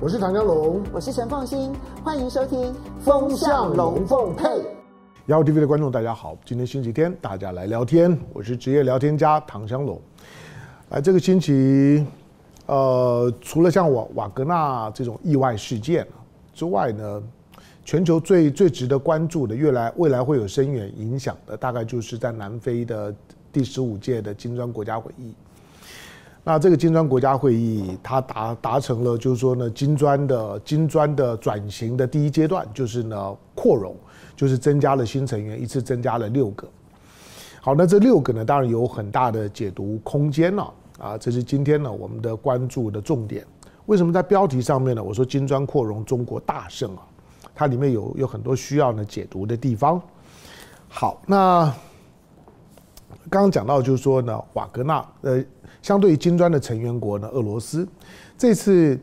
我是唐江龙，我是陈凤新，欢迎收听《风向龙凤配》。雅虎 TV 的观众大家好，今天星期天，大家来聊天。我是职业聊天家唐香龙。来，这个星期，呃，除了像瓦瓦格纳这种意外事件之外呢，全球最最值得关注的，越来未来会有深远影响的，大概就是在南非的第十五届的金砖国家会议。那这个金砖国家会议，它达达成了，就是说呢，金砖的金砖的转型的第一阶段，就是呢扩容，就是增加了新成员，一次增加了六个。好，那这六个呢，当然有很大的解读空间了啊，这是今天呢我们的关注的重点。为什么在标题上面呢？我说金砖扩容，中国大胜啊，它里面有有很多需要呢解读的地方。好，那刚刚讲到就是说呢，瓦格纳呃。相对于金砖的成员国呢，俄罗斯这次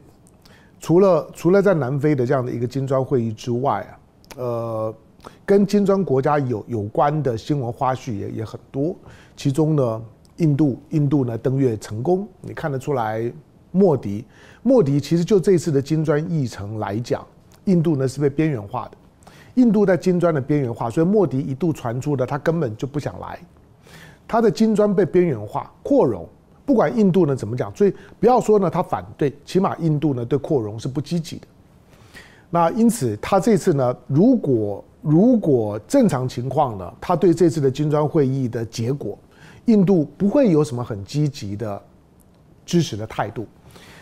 除了除了在南非的这样的一个金砖会议之外啊，呃，跟金砖国家有有关的新闻花絮也也很多。其中呢，印度印度呢登月成功，你看得出来，莫迪莫迪其实就这次的金砖议程来讲，印度呢是被边缘化的，印度在金砖的边缘化，所以莫迪一度传出的他根本就不想来，他的金砖被边缘化扩容。不管印度呢怎么讲，所以不要说呢他反对，起码印度呢对扩容是不积极的。那因此他这次呢，如果如果正常情况呢，他对这次的金砖会议的结果，印度不会有什么很积极的支持的态度。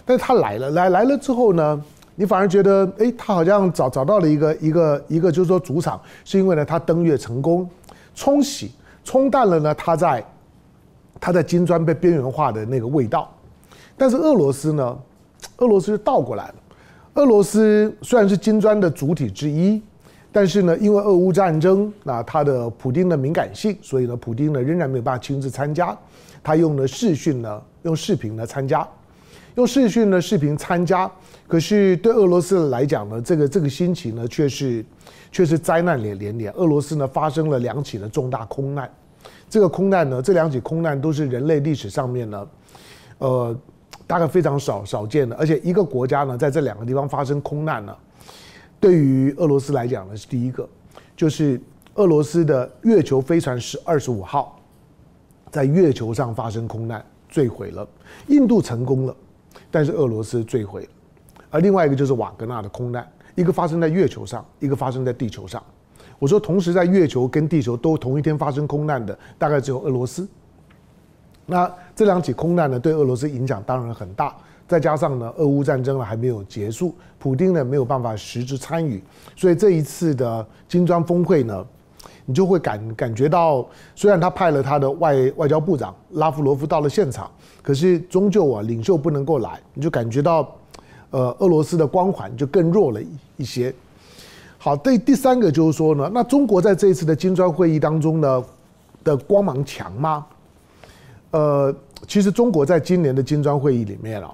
但是他来了，来来了之后呢，你反而觉得，诶，他好像找找到了一个一个一个，就是说主场，是因为呢他登月成功，冲洗冲淡了呢他在。他在金砖被边缘化的那个味道，但是俄罗斯呢？俄罗斯是倒过来了。俄罗斯虽然是金砖的主体之一，但是呢，因为俄乌战争，那他的普丁的敏感性，所以呢，普丁呢仍然没有办法亲自参加。他用了视讯呢，用视频呢参加，用视讯的视频参加。可是对俄罗斯来讲呢，这个这个心情呢，却是却是灾难连连连。俄罗斯呢发生了两起的重大空难。这个空难呢，这两起空难都是人类历史上面呢，呃，大概非常少少见的。而且一个国家呢，在这两个地方发生空难呢，对于俄罗斯来讲呢，是第一个，就是俄罗斯的月球飞船是二十五号，在月球上发生空难坠毁了。印度成功了，但是俄罗斯坠毁了。而另外一个就是瓦格纳的空难，一个发生在月球上，一个发生在地球上。我说，同时在月球跟地球都同一天发生空难的，大概只有俄罗斯。那这两起空难呢，对俄罗斯影响当然很大。再加上呢，俄乌战争呢还没有结束，普丁呢没有办法实质参与，所以这一次的金砖峰会呢，你就会感感觉到，虽然他派了他的外外交部长拉夫罗夫到了现场，可是终究啊，领袖不能够来，你就感觉到，呃，俄罗斯的光环就更弱了一些。好，对，第三个就是说呢，那中国在这一次的金砖会议当中呢的光芒强吗？呃，其实中国在今年的金砖会议里面啊，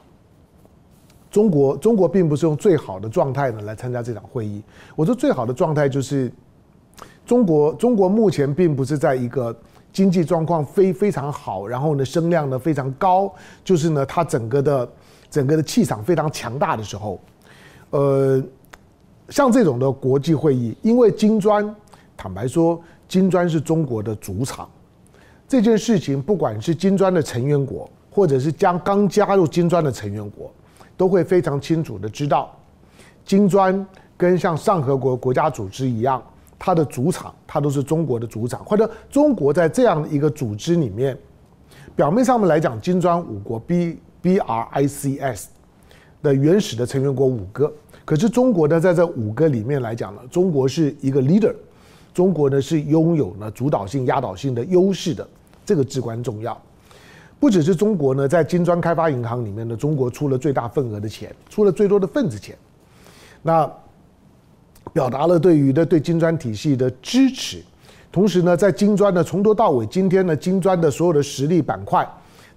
中国中国并不是用最好的状态呢来参加这场会议。我说最好的状态就是，中国中国目前并不是在一个经济状况非非常好，然后呢声量呢非常高，就是呢它整个的整个的气场非常强大的时候，呃。像这种的国际会议，因为金砖，坦白说，金砖是中国的主场。这件事情，不管是金砖的成员国，或者是将刚加入金砖的成员国，都会非常清楚的知道，金砖跟像上合国国家组织一样，它的主场，它都是中国的主场，或者中国在这样的一个组织里面，表面上面来讲，金砖五国 B B R I C S 的原始的成员国五个。可是中国呢，在这五个里面来讲呢，中国是一个 leader，中国呢是拥有呢主导性、压倒性的优势的，这个至关重要。不只是中国呢，在金砖开发银行里面呢，中国出了最大份额的钱，出了最多的份子钱，那表达了对于的对金砖体系的支持。同时呢，在金砖呢从头到尾，今天呢金砖的所有的实力板块。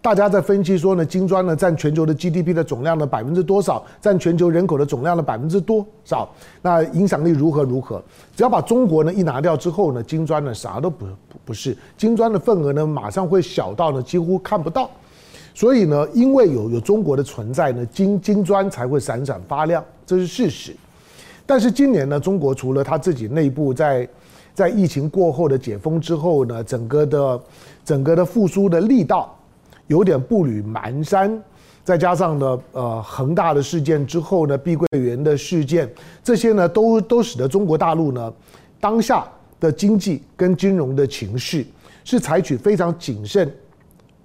大家在分析说呢，金砖呢占全球的 GDP 的总量的百分之多少？占全球人口的总量的百分之多少？那影响力如何如何？只要把中国呢一拿掉之后呢，金砖呢啥都不不是，金砖的份额呢马上会小到呢几乎看不到。所以呢，因为有有中国的存在呢，金金砖才会闪闪发亮，这是事实。但是今年呢，中国除了他自己内部在在疫情过后的解封之后呢，整个的整个的复苏的力道有点步履蹒跚，再加上呢，呃，恒大的事件之后呢，碧桂园的事件，这些呢，都都使得中国大陆呢，当下的经济跟金融的情绪是采取非常谨慎。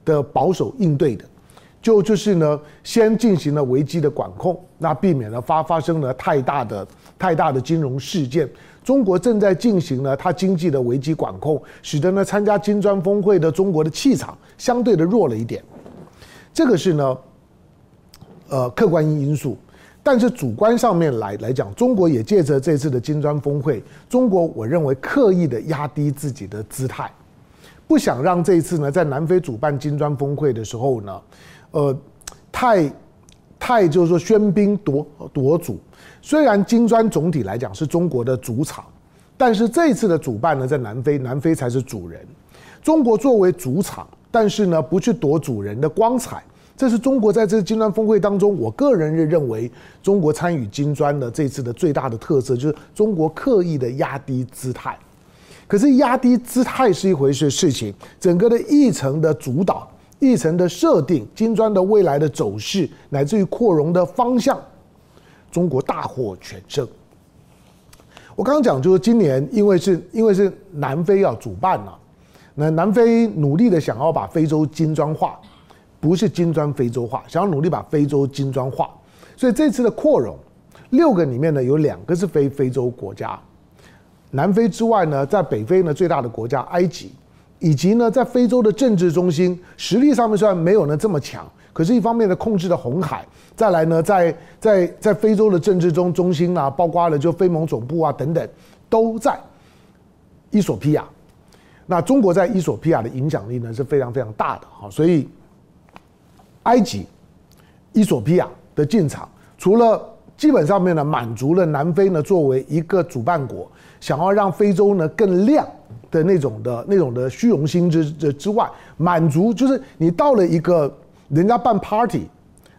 的保守应对的，就就是呢，先进行了危机的管控，那避免了发发生了太大的太大的金融事件。中国正在进行呢它经济的危机管控，使得呢参加金砖峰会的中国的气场相对的弱了一点。这个是呢，呃，客观因素。但是主观上面来来讲，中国也借着这次的金砖峰会，中国我认为刻意的压低自己的姿态。不想让这一次呢，在南非主办金砖峰会的时候呢，呃，太太就是说喧宾夺夺主。虽然金砖总体来讲是中国的主场，但是这次的主办呢，在南非，南非才是主人。中国作为主场，但是呢，不去夺主人的光彩，这是中国在这次金砖峰会当中，我个人认认为，中国参与金砖的这次的最大的特色，就是中国刻意的压低姿态。可是压低姿态是一回事事情，整个的议程的主导、议程的设定、金砖的未来的走势，乃至于扩容的方向，中国大获全胜。我刚刚讲就是今年，因为是因为是南非要主办了，那南非努力的想要把非洲金砖化，不是金砖非洲化，想要努力把非洲金砖化，所以这次的扩容，六个里面呢有两个是非非洲国家。南非之外呢，在北非呢最大的国家埃及，以及呢在非洲的政治中心，实力上面虽然没有呢这么强，可是一方面呢控制了红海，再来呢在在在非洲的政治中中心啊，包括了就非盟总部啊等等，都在伊索比亚。那中国在伊索比亚的影响力呢是非常非常大的哈，所以埃及、伊索比亚的进场，除了基本上面呢满足了南非呢作为一个主办国。想要让非洲呢更亮的那种的那种的虚荣心之之之外，满足就是你到了一个人家办 party，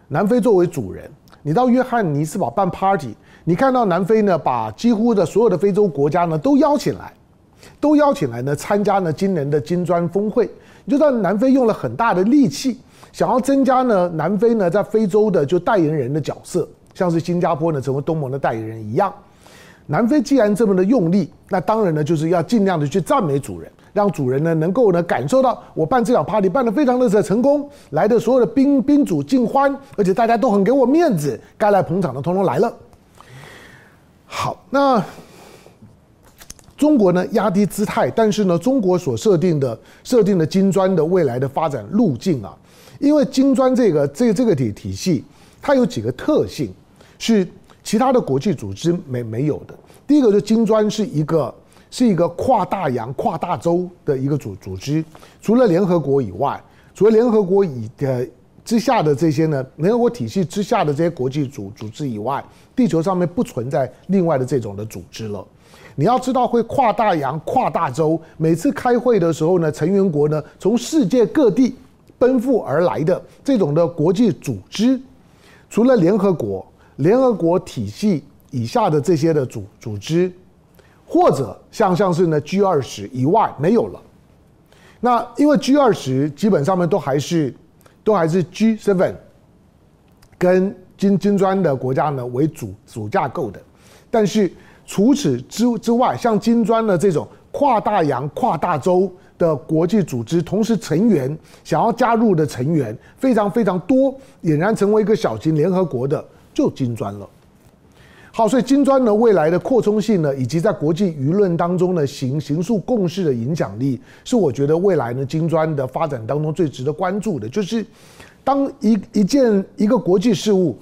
南非作为主人，你到约翰尼斯堡办 party，你看到南非呢把几乎的所有的非洲国家呢都邀请来，都邀请来呢参加呢今年的金砖峰会，你就知道南非用了很大的力气，想要增加呢南非呢在非洲的就代言人的角色，像是新加坡呢成为东盟的代言人一样。南非既然这么的用力，那当然呢，就是要尽量的去赞美主人，让主人呢能够呢感受到我办这场 party 办得非常的成功，来的所有的宾宾主尽欢，而且大家都很给我面子，该来捧场的通通来了。好，那中国呢压低姿态，但是呢，中国所设定的设定的金砖的未来的发展路径啊，因为金砖这个这这个体体系，它有几个特性是。其他的国际组织没没有的。第一个，就金砖是一个是一个跨大洋、跨大洲的一个组组织。除了联合国以外，除了联合国以的之下的这些呢，联合国体系之下的这些国际组组织以外，地球上面不存在另外的这种的组织了。你要知道，会跨大洋、跨大洲，每次开会的时候呢，成员国呢从世界各地奔赴而来的这种的国际组织，除了联合国。联合国体系以下的这些的组组织，或者像像是呢 G 二十以外没有了。那因为 G 二十基本上面都还是都还是 G seven 跟金金砖的国家呢为主主架构的。但是除此之之外，像金砖的这种跨大洋、跨大洲的国际组织，同时成员想要加入的成员非常非常多，俨然成为一个小型联合国的。就金砖了，好，所以金砖呢未来的扩充性呢，以及在国际舆论当中呢形形塑共识的影响力，是我觉得未来呢金砖的发展当中最值得关注的。就是当一一件一个国际事务，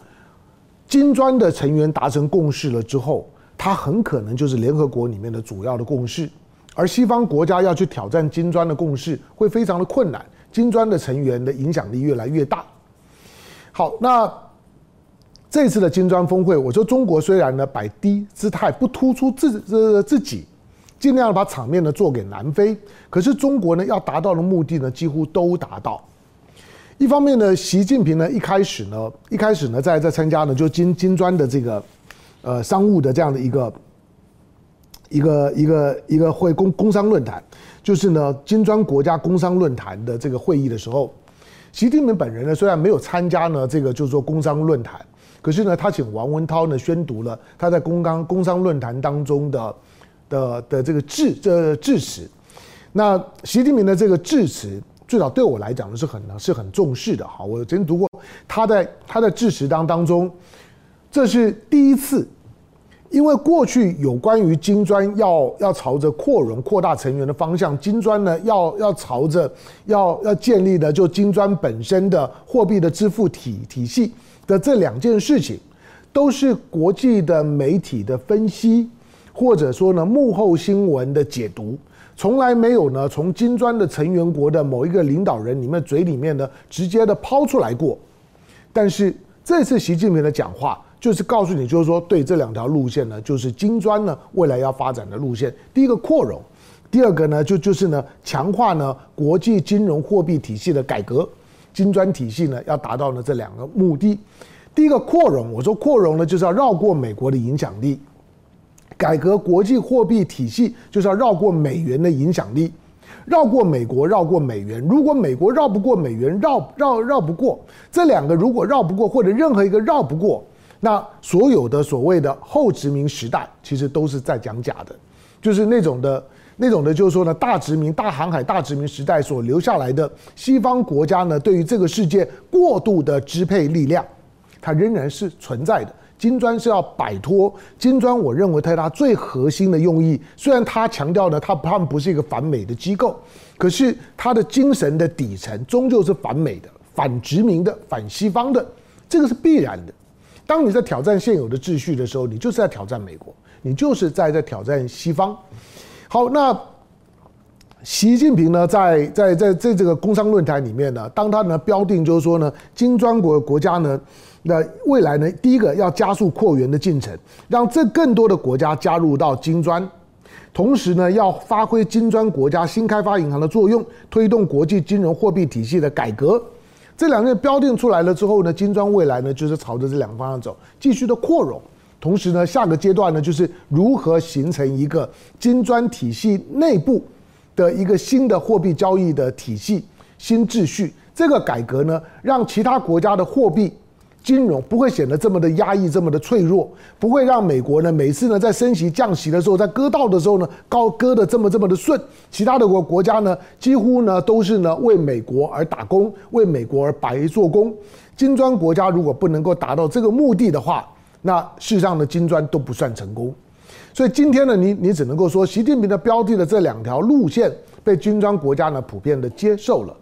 金砖的成员达成共识了之后，它很可能就是联合国里面的主要的共识，而西方国家要去挑战金砖的共识，会非常的困难。金砖的成员的影响力越来越大。好，那。这次的金砖峰会，我说中国虽然呢摆低姿态，不突出自自自己，尽量把场面呢做给南非，可是中国呢要达到的目的呢几乎都达到，一方面呢，习近平呢一开始呢，一开始呢在在参加呢就金金砖的这个呃商务的这样的一个一个一个一个会工工商论坛，就是呢金砖国家工商论坛的这个会议的时候，习近平本人呢虽然没有参加呢这个就是说工商论坛，可是呢他请王文涛呢宣读了他在工商工商论坛当中的的的这个致这致辞。那习近平的这个致辞，最早对我来讲呢是很是很重视的哈。我曾经读过他在他的致辞当当中，这是第一次，因为过去有关于金砖要要朝着扩容扩大成员的方向，金砖呢要要朝着要要建立的就金砖本身的货币的支付体体系的这两件事情，都是国际的媒体的分析，或者说呢幕后新闻的解读。从来没有呢，从金砖的成员国的某一个领导人里面嘴里面呢，直接的抛出来过。但是这次习近平的讲话，就是告诉你，就是说，对这两条路线呢，就是金砖呢未来要发展的路线。第一个扩容，第二个呢就就是呢强化呢国际金融货币体系的改革。金砖体系呢要达到呢这两个目的。第一个扩容，我说扩容呢就是要绕过美国的影响力。改革国际货币体系，就是要绕过美元的影响力，绕过美国，绕过美元。如果美国绕不过美元，绕绕绕不过这两个，如果绕不过，或者任何一个绕不过，那所有的所谓的后殖民时代，其实都是在讲假的，就是那种的，那种的，就是说呢，大殖民、大航海、大殖民时代所留下来的西方国家呢，对于这个世界过度的支配力量，它仍然是存在的。金砖是要摆脱金砖，我认为它它最核心的用意，虽然它强调呢，它他们不是一个反美的机构，可是他的精神的底层终究是反美的、反殖民的、反西方的，这个是必然的。当你在挑战现有的秩序的时候，你就是在挑战美国，你就是在在挑战西方。好，那习近平呢，在在在在这个工商论坛里面呢，当他呢标定就是说呢，金砖国国家呢。那未来呢？第一个要加速扩员的进程，让这更多的国家加入到金砖，同时呢，要发挥金砖国家新开发银行的作用，推动国际金融货币体系的改革。这两个标定出来了之后呢，金砖未来呢就是朝着这两个方向走，继续的扩容。同时呢，下个阶段呢就是如何形成一个金砖体系内部的一个新的货币交易的体系、新秩序。这个改革呢，让其他国家的货币。金融不会显得这么的压抑，这么的脆弱，不会让美国呢每次呢在升息降息的时候，在割稻的时候呢高割的这么这么的顺，其他的国国家呢几乎呢都是呢为美国而打工，为美国而白做工。金砖国家如果不能够达到这个目的的话，那事实上的金砖都不算成功。所以今天呢，你你只能够说，习近平的标的的这两条路线被金砖国家呢普遍的接受了。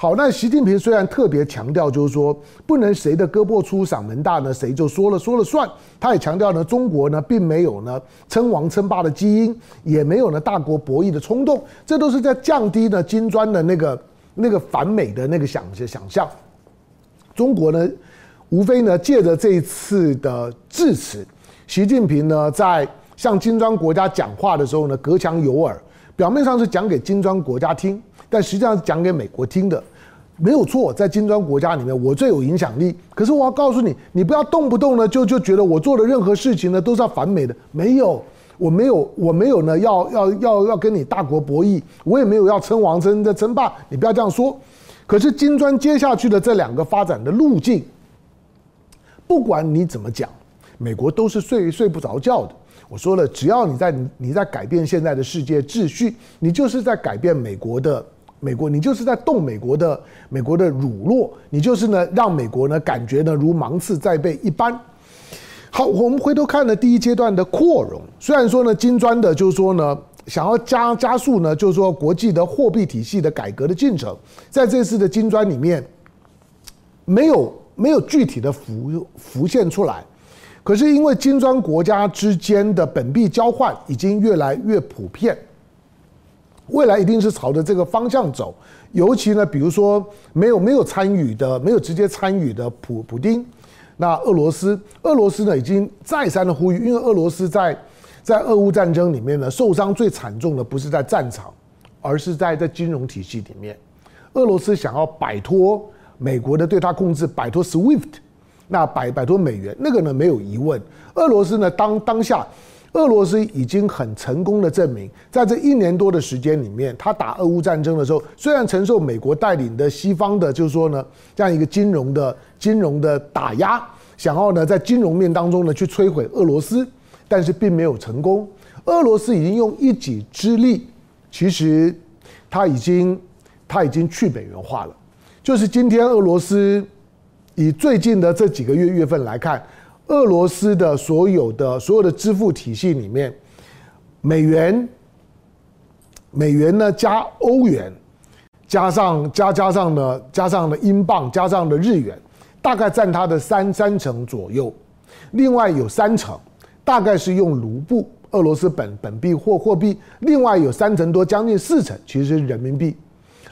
好，那习近平虽然特别强调，就是说不能谁的胳膊粗嗓门大呢，谁就说了说了算。他也强调呢，中国呢并没有呢称王称霸的基因，也没有呢大国博弈的冲动，这都是在降低呢金砖的那个那个反美的那个想想象。中国呢，无非呢借着这一次的致辞，习近平呢在向金砖国家讲话的时候呢，隔墙有耳，表面上是讲给金砖国家听。但实际上是讲给美国听的，没有错。在金砖国家里面，我最有影响力。可是我要告诉你，你不要动不动呢就就觉得我做的任何事情呢都是要反美的。没有，我没有，我没有呢要要要要跟你大国博弈，我也没有要称王称的称霸。你不要这样说。可是金砖接下去的这两个发展的路径，不管你怎么讲，美国都是睡睡不着觉的。我说了，只要你在你在改变现在的世界秩序，你就是在改变美国的。美国，你就是在动美国的美国的乳酪，你就是呢，让美国呢感觉呢如芒刺在背一般。好，我们回头看呢第一阶段的扩容，虽然说呢金砖的，就是说呢想要加加速呢，就是说国际的货币体系的改革的进程，在这次的金砖里面，没有没有具体的浮浮现出来，可是因为金砖国家之间的本币交换已经越来越普遍。未来一定是朝着这个方向走，尤其呢，比如说没有没有参与的、没有直接参与的普普丁，那俄罗斯，俄罗斯呢已经再三的呼吁，因为俄罗斯在在俄乌战争里面呢受伤最惨重的不是在战场，而是在在金融体系里面，俄罗斯想要摆脱美国的对他控制，摆脱 SWIFT，那摆摆脱美元，那个呢没有疑问。俄罗斯呢当当下，俄罗斯已经很成功的证明，在这一年多的时间里面，他打俄乌战争的时候，虽然承受美国带领的西方的，就是说呢这样一个金融的金融的打压，想要呢在金融面当中呢去摧毁俄罗斯，但是并没有成功。俄罗斯已经用一己之力，其实他已经他已经去美元化了。就是今天俄罗斯以最近的这几个月月份来看，俄罗斯的所有的所有的支付体系里面，美元美元呢加欧元，加上加加上呢加上了英镑，加上了日元，大概占它的三三成左右。另外有三成，大概是用卢布。俄罗斯本本币或货币，另外有三成多，将近四成，其实是人民币。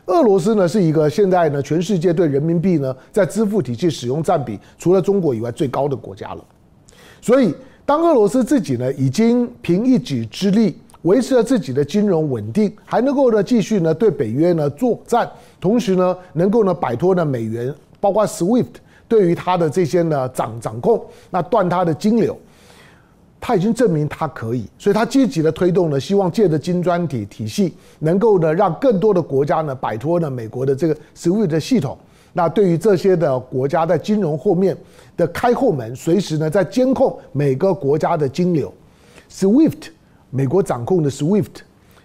俄罗斯呢是一个现在呢全世界对人民币呢在支付体系使用占比，除了中国以外最高的国家了。所以，当俄罗斯自己呢已经凭一己之力维持了自己的金融稳定，还能够呢继续呢对北约呢作战，同时呢能够呢摆脱呢美元，包括 SWIFT 对于它的这些呢掌掌控，那断它的金流。他已经证明他可以，所以他积极的推动呢，希望借着金砖体体系，能够呢让更多的国家呢摆脱呢美国的这个 SWIFT 的系统。那对于这些的国家在金融后面的开后门，随时呢在监控每个国家的金流。SWIFT 美国掌控的 SWIFT，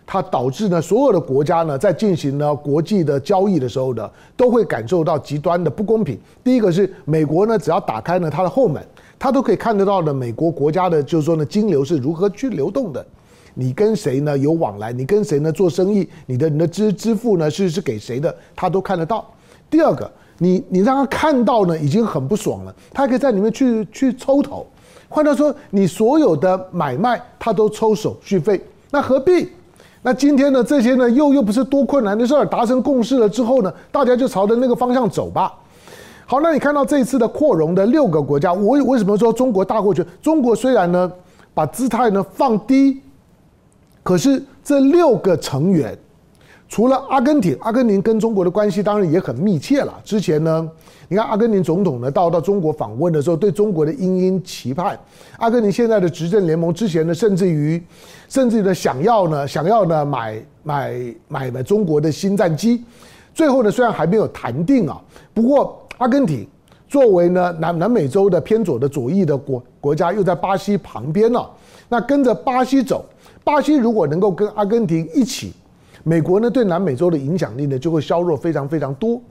它导致呢所有的国家呢在进行呢国际的交易的时候呢，都会感受到极端的不公平。第一个是美国呢只要打开呢它的后门。他都可以看得到的，美国国家的，就是说呢，金流是如何去流动的，你跟谁呢有往来，你跟谁呢做生意，你的你的支支付呢是是给谁的，他都看得到。第二个，你你让他看到呢，已经很不爽了，他可以在里面去去抽头。换句话说，你所有的买卖他都抽手续费，那何必？那今天呢，这些呢又又不是多困难的事儿，达成共识了之后呢，大家就朝着那个方向走吧。好，那你看到这一次的扩容的六个国家，我为什么说中国大获全？中国虽然呢把姿态呢放低，可是这六个成员，除了阿根廷，阿根廷跟中国的关系当然也很密切了。之前呢，你看阿根廷总统呢到到中国访问的时候，对中国的殷殷期盼。阿根廷现在的执政联盟之前呢，甚至于，甚至呢想要呢想要呢买买买买中国的新战机，最后呢虽然还没有谈定啊，不过。阿根廷作为呢南南美洲的偏左的左翼的国国家，又在巴西旁边了。那跟着巴西走，巴西如果能够跟阿根廷一起，美国呢对南美洲的影响力呢就会削弱非常非常多。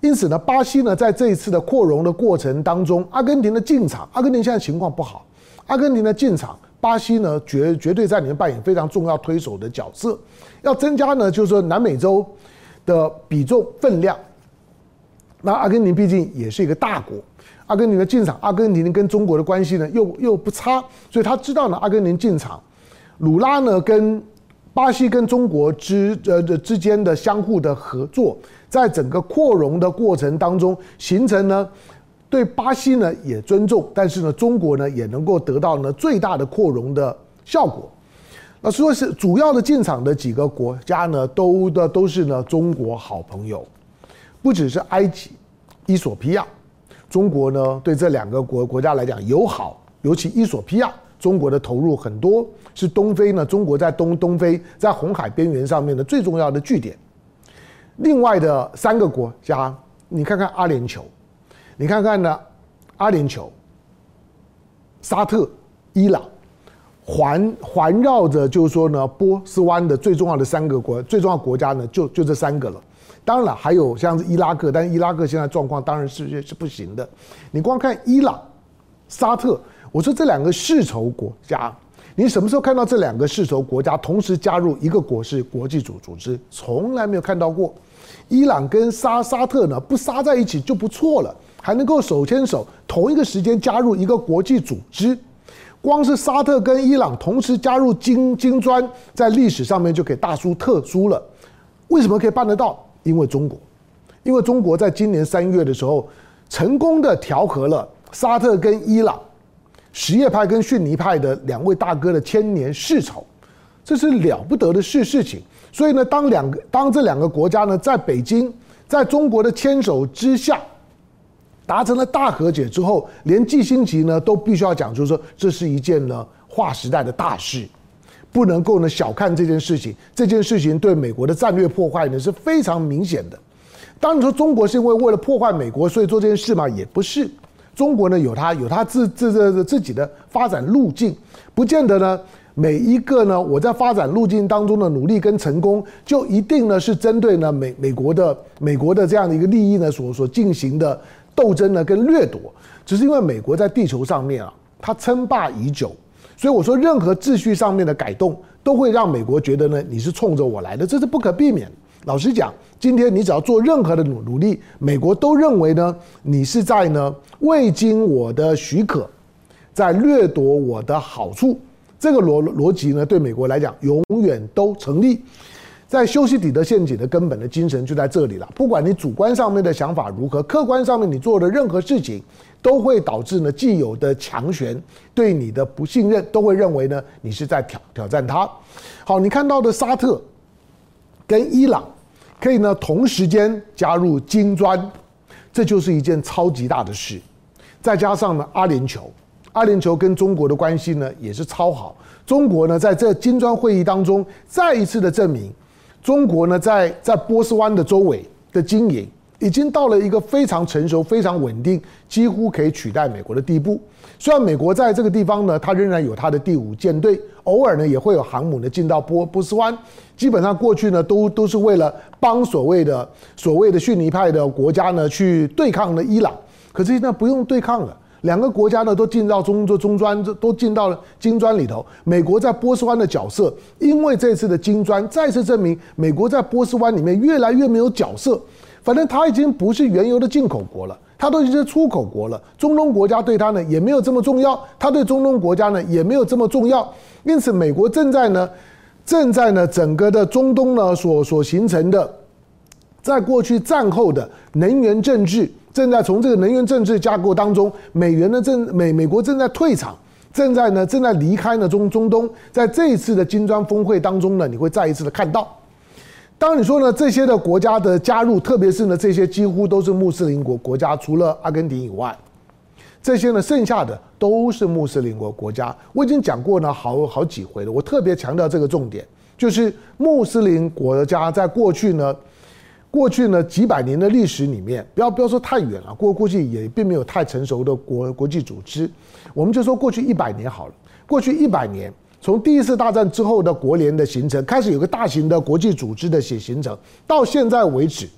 因此呢，巴西呢在这一次的扩容的过程当中，阿根廷的进场，阿根廷现在情况不好，阿根廷的进场，巴西呢绝绝对在里面扮演非常重要推手的角色，要增加呢就是说南美洲的比重分量。那阿根廷毕竟也是一个大国，阿根廷的进场，阿根廷跟中国的关系呢又又不差，所以他知道呢，阿根廷进场，鲁拉呢跟巴西跟中国之呃之间的相互的合作，在整个扩容的过程当中，形成呢对巴西呢也尊重，但是呢中国呢也能够得到呢最大的扩容的效果。那说是主要的进场的几个国家呢，都的都是呢中国好朋友。不只是埃及、伊索比亚，中国呢对这两个国国家来讲友好，尤其伊索比亚，中国的投入很多，是东非呢，中国在东东非在红海边缘上面的最重要的据点。另外的三个国家，你看看阿联酋，你看看呢，阿联酋、沙特、伊朗，环环绕着就是说呢，波斯湾的最重要的三个国，最重要国家呢，就就这三个了。当然了，还有像是伊拉克，但是伊拉克现在状况当然是是不行的。你光看伊朗、沙特，我说这两个世仇国家，你什么时候看到这两个世仇国家同时加入一个国是国际组组织？从来没有看到过。伊朗跟沙沙特呢，不杀在一起就不错了，还能够手牵手同一个时间加入一个国际组织。光是沙特跟伊朗同时加入金金砖，在历史上面就可以大书特书了。为什么可以办得到？因为中国，因为中国在今年三月的时候，成功的调和了沙特跟伊朗什叶派跟逊尼派的两位大哥的千年世仇，这是了不得的事事情。所以呢，当两个当这两个国家呢，在北京在中国的牵手之下，达成了大和解之后，连季辛吉呢都必须要讲，就是说这是一件呢划时代的大事，不能够呢小看这件事情。这件事情对美国的战略破坏呢是非常明显的。当你说中国是因为为了破坏美国所以做这件事吗？也不是。中国呢有它有它自自自自己的发展路径，不见得呢每一个呢我在发展路径当中的努力跟成功就一定呢是针对呢美美国的美国的这样的一个利益呢所所进行的斗争呢跟掠夺，只是因为美国在地球上面啊它称霸已久，所以我说任何秩序上面的改动都会让美国觉得呢你是冲着我来的，这是不可避免。老实讲，今天你只要做任何的努努力，美国都认为呢，你是在呢未经我的许可，在掠夺我的好处。这个逻逻辑呢，对美国来讲永远都成立。在修昔底德陷阱的根本的精神就在这里了。不管你主观上面的想法如何，客观上面你做的任何事情，都会导致呢既有的强权对你的不信任，都会认为呢你是在挑挑战他。好，你看到的沙特。跟伊朗可以呢同时间加入金砖，这就是一件超级大的事。再加上呢阿联酋，阿联酋跟中国的关系呢也是超好。中国呢在这金砖会议当中再一次的证明，中国呢在在波斯湾的周围的经营。已经到了一个非常成熟、非常稳定，几乎可以取代美国的地步。虽然美国在这个地方呢，它仍然有它的第五舰队，偶尔呢也会有航母呢进到波波斯湾。基本上过去呢都都是为了帮所谓的所谓的逊尼派的国家呢去对抗呢伊朗。可是现在不用对抗了，两个国家呢都进到中中专，都进到了金砖里头。美国在波斯湾的角色，因为这次的金砖再次证明，美国在波斯湾里面越来越没有角色。反正它已经不是原油的进口国了，它都已经是出口国了。中东国家对它呢也没有这么重要，它对中东国家呢也没有这么重要。因此，美国正在呢，正在呢整个的中东呢所所形成的，在过去战后的能源政治，正在从这个能源政治架构当中，美元呢正美美国正在退场，正在呢正在离开呢中中东。在这一次的金砖峰会当中呢，你会再一次的看到。当你说呢，这些的国家的加入，特别是呢，这些几乎都是穆斯林国国家，除了阿根廷以外，这些呢，剩下的都是穆斯林国国家。我已经讲过呢，好好几回了。我特别强调这个重点，就是穆斯林国家在过去呢，过去呢几百年的历史里面，不要不要说太远了，过过去也并没有太成熟的国国际组织。我们就说过去一百年好了，过去一百年。从第一次大战之后的国联的形成，开始有个大型的国际组织的形形成，到现在为止，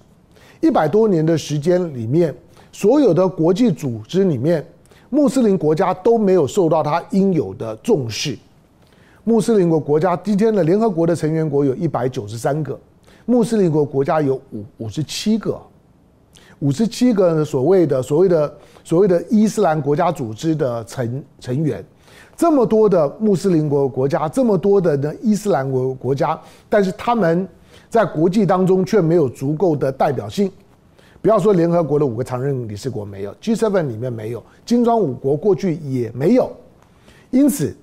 一百多年的时间里面，所有的国际组织里面，穆斯林国家都没有受到它应有的重视。穆斯林国国家今天的联合国的成员国有一百九十三个，穆斯林国国家有五五十七个，五十七个所谓的所谓的所谓的伊斯兰国家组织的成成员。这么多的穆斯林国国家，这么多的呢伊斯兰国国家，但是他们在国际当中却没有足够的代表性。不要说联合国的五个常任理事国没有，G7 里面没有，金砖五国过去也没有。因此，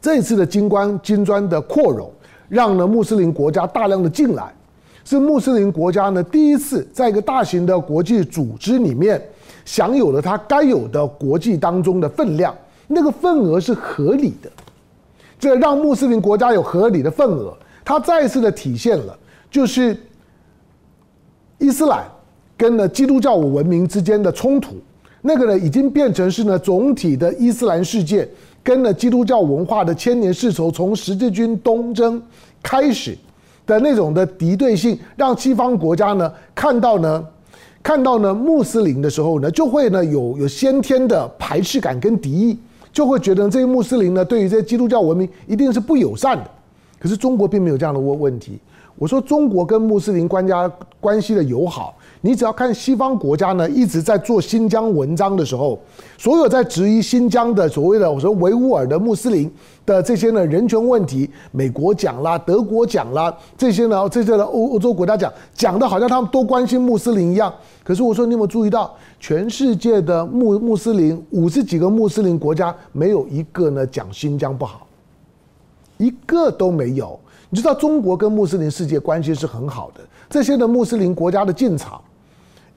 这一次的金砖金砖的扩容，让呢穆斯林国家大量的进来，是穆斯林国家呢第一次在一个大型的国际组织里面享有了它该有的国际当中的分量。那个份额是合理的，这让穆斯林国家有合理的份额，它再次的体现了，就是伊斯兰跟呢基督教文明之间的冲突，那个呢已经变成是呢总体的伊斯兰世界跟了基督教文化的千年世仇，从十字军东征开始的那种的敌对性，让西方国家呢看到呢。看到呢穆斯林的时候呢，就会呢有有先天的排斥感跟敌意。就会觉得这些穆斯林呢，对于这基督教文明一定是不友善的。可是中国并没有这样的问问题。我说中国跟穆斯林关家关系的友好，你只要看西方国家呢一直在做新疆文章的时候，所有在质疑新疆的所谓的我说维吾尔的穆斯林的这些呢人权问题，美国讲啦，德国讲啦，这些呢这些的欧欧洲国家讲讲的好像他们多关心穆斯林一样。可是我说你有没有注意到，全世界的穆穆斯林五十几个穆斯林国家没有一个呢讲新疆不好，一个都没有。你知道中国跟穆斯林世界关系是很好的，这些的穆斯林国家的进场，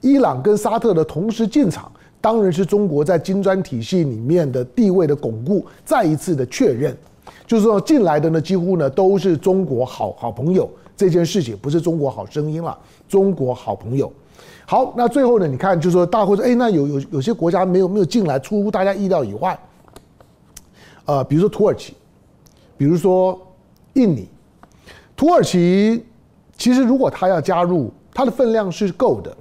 伊朗跟沙特的同时进场，当然是中国在金砖体系里面的地位的巩固，再一次的确认，就是说进来的呢几乎呢都是中国好好朋友，这件事情不是中国好声音了，中国好朋友。好，那最后呢，你看就是说大会说，哎，那有有有些国家没有没有进来，出乎大家意料以外，呃，比如说土耳其，比如说印尼。土耳其其实如果他要加入，他的分量是够的。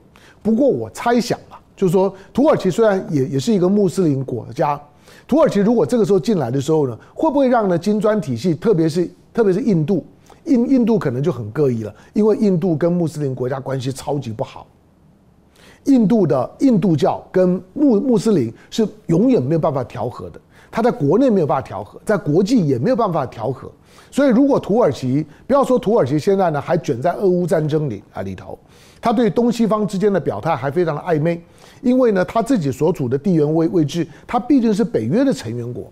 不过我猜想啊，就是说土耳其虽然也也是一个穆斯林国家，土耳其如果这个时候进来的时候呢，会不会让呢金砖体系，特别是特别是印度，印印度可能就很膈应了，因为印度跟穆斯林国家关系超级不好。印度的印度教跟穆穆斯林是永远没有办法调和的，他在国内没有办法调和，在国际也没有办法调和。所以，如果土耳其不要说土耳其现在呢还卷在俄乌战争里啊里头，他对东西方之间的表态还非常的暧昧，因为呢他自己所处的地缘位位置，他毕竟是北约的成员国，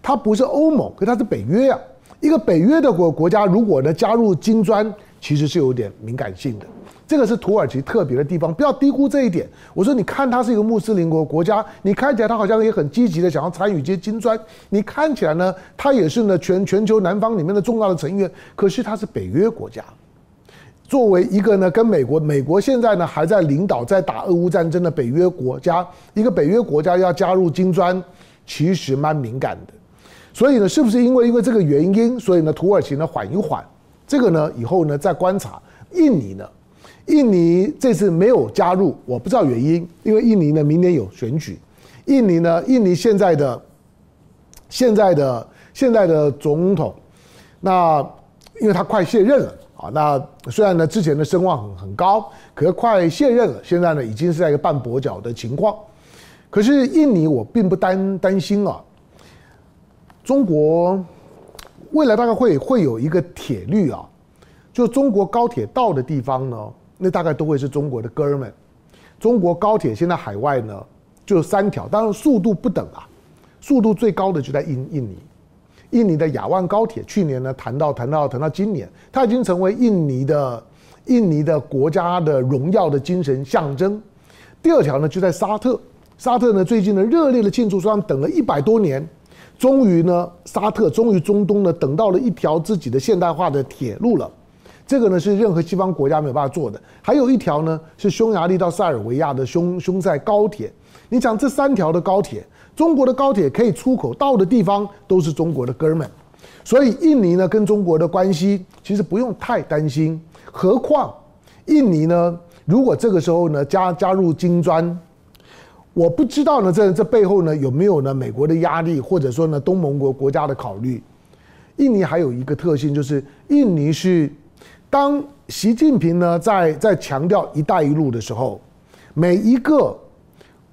他不是欧盟，可他是北约啊。一个北约的国国家，如果呢加入金砖，其实是有点敏感性的。这个是土耳其特别的地方，不要低估这一点。我说，你看它是一个穆斯林国国家，你看起来它好像也很积极的想要参与这些金砖，你看起来呢，它也是呢全全球南方里面的重要的成员。可是它是北约国家，作为一个呢跟美国，美国现在呢还在领导在打俄乌战争的北约国家，一个北约国家要加入金砖，其实蛮敏感的。所以呢，是不是因为因为这个原因，所以呢土耳其呢缓一缓？这个呢以后呢再观察。印尼呢？印尼这次没有加入，我不知道原因，因为印尼呢明年有选举。印尼呢，印尼现在的现在的现在的总统，那因为他快卸任了啊，那虽然呢之前的声望很很高，可是快卸任了，现在呢已经是在一个半跛脚的情况。可是印尼我并不担担心啊，中国未来大概会会有一个铁律啊，就中国高铁到的地方呢。那大概都会是中国的哥们。中国高铁现在海外呢，就三条，当然速度不等啊。速度最高的就在印印尼，印尼的雅万高铁去年呢谈到谈到谈到今年，它已经成为印尼的印尼的国家的荣耀的精神象征。第二条呢就在沙特，沙特呢最近呢热烈的庆祝说，等了一百多年，终于呢沙特终于中东呢等到了一条自己的现代化的铁路了。这个呢是任何西方国家没有办法做的。还有一条呢是匈牙利到塞尔维亚的匈匈塞高铁。你讲这三条的高铁，中国的高铁可以出口到的地方都是中国的哥们。所以印尼呢跟中国的关系其实不用太担心。何况印尼呢，如果这个时候呢加加入金砖，我不知道呢这这背后呢有没有呢美国的压力，或者说呢东盟国国家的考虑。印尼还有一个特性就是印尼是。当习近平呢在在强调“一带一路”的时候，每一个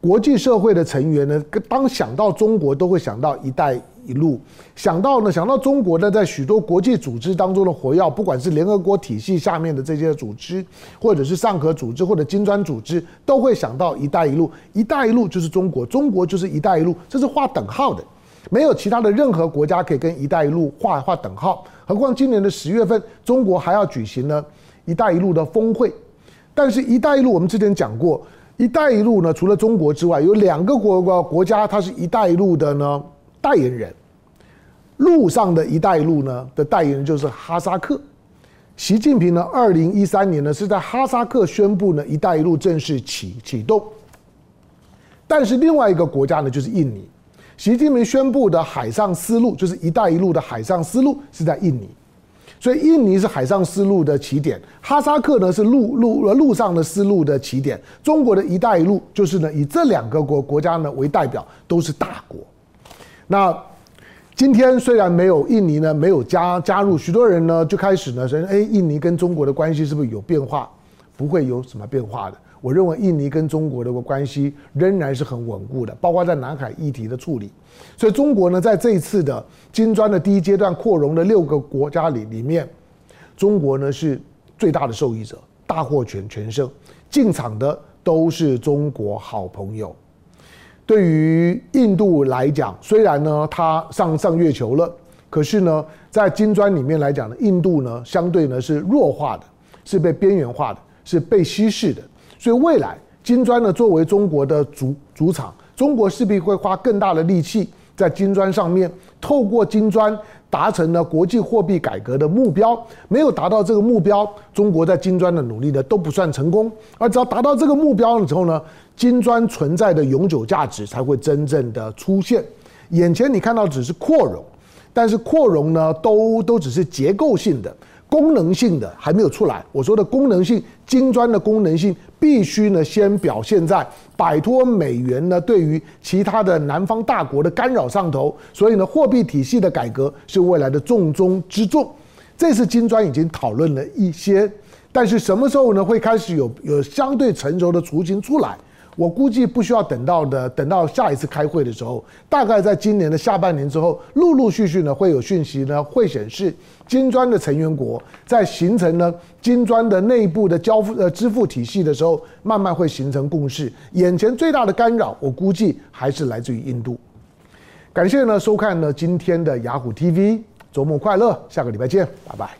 国际社会的成员呢，当想到中国都会想到“一带一路”，想到呢想到中国呢在许多国际组织当中的活跃，不管是联合国体系下面的这些组织，或者是上合组织或者金砖组织，都会想到“一带一路”。“一带一路”就是中国，中国就是“一带一路”，这是划等号的。没有其他的任何国家可以跟“一带一路”画画等号，何况今年的十月份，中国还要举行呢“一带一路”的峰会。但是“一带一路”，我们之前讲过，“一带一路”呢，除了中国之外，有两个国国家，它是一带一路的呢代言人。路上的一带一路呢的代言人就是哈萨克。习近平呢，二零一三年呢是在哈萨克宣布呢“一带一路”正式启启动。但是另外一个国家呢，就是印尼。习近平宣布的海上丝路，就是“一带一路”的海上丝路，是在印尼，所以印尼是海上丝路的起点，哈萨克呢是陆陆陆上的丝路的起点。中国的一带一路就是呢以这两个国国家呢为代表，都是大国。那今天虽然没有印尼呢没有加加入，许多人呢就开始呢说：“哎，印尼跟中国的关系是不是有变化？”不会有什么变化的。我认为印尼跟中国的关系仍然是很稳固的，包括在南海议题的处理。所以中国呢，在这一次的金砖的第一阶段扩容的六个国家里里面，中国呢是最大的受益者，大获全全胜。进场的都是中国好朋友。对于印度来讲，虽然呢它上上月球了，可是呢，在金砖里面来讲呢，印度呢相对呢是弱化的，是被边缘化的，是被稀释的。所以未来金砖呢作为中国的主主场，中国势必会花更大的力气在金砖上面，透过金砖。达成了国际货币改革的目标，没有达到这个目标，中国在金砖的努力呢都不算成功。而只要达到这个目标了之后呢，金砖存在的永久价值才会真正的出现。眼前你看到只是扩容，但是扩容呢都都只是结构性的。功能性的还没有出来，我说的功能性，金砖的功能性必须呢先表现在摆脱美元呢对于其他的南方大国的干扰上头，所以呢货币体系的改革是未来的重中之重。这次金砖已经讨论了一些，但是什么时候呢会开始有有相对成熟的雏形出来？我估计不需要等到的，等到下一次开会的时候，大概在今年的下半年之后，陆陆续续呢会有讯息呢会显示，金砖的成员国在形成呢金砖的内部的交付呃支付体系的时候，慢慢会形成共识。眼前最大的干扰，我估计还是来自于印度。感谢呢收看呢今天的雅虎 TV，周末快乐，下个礼拜见，拜拜。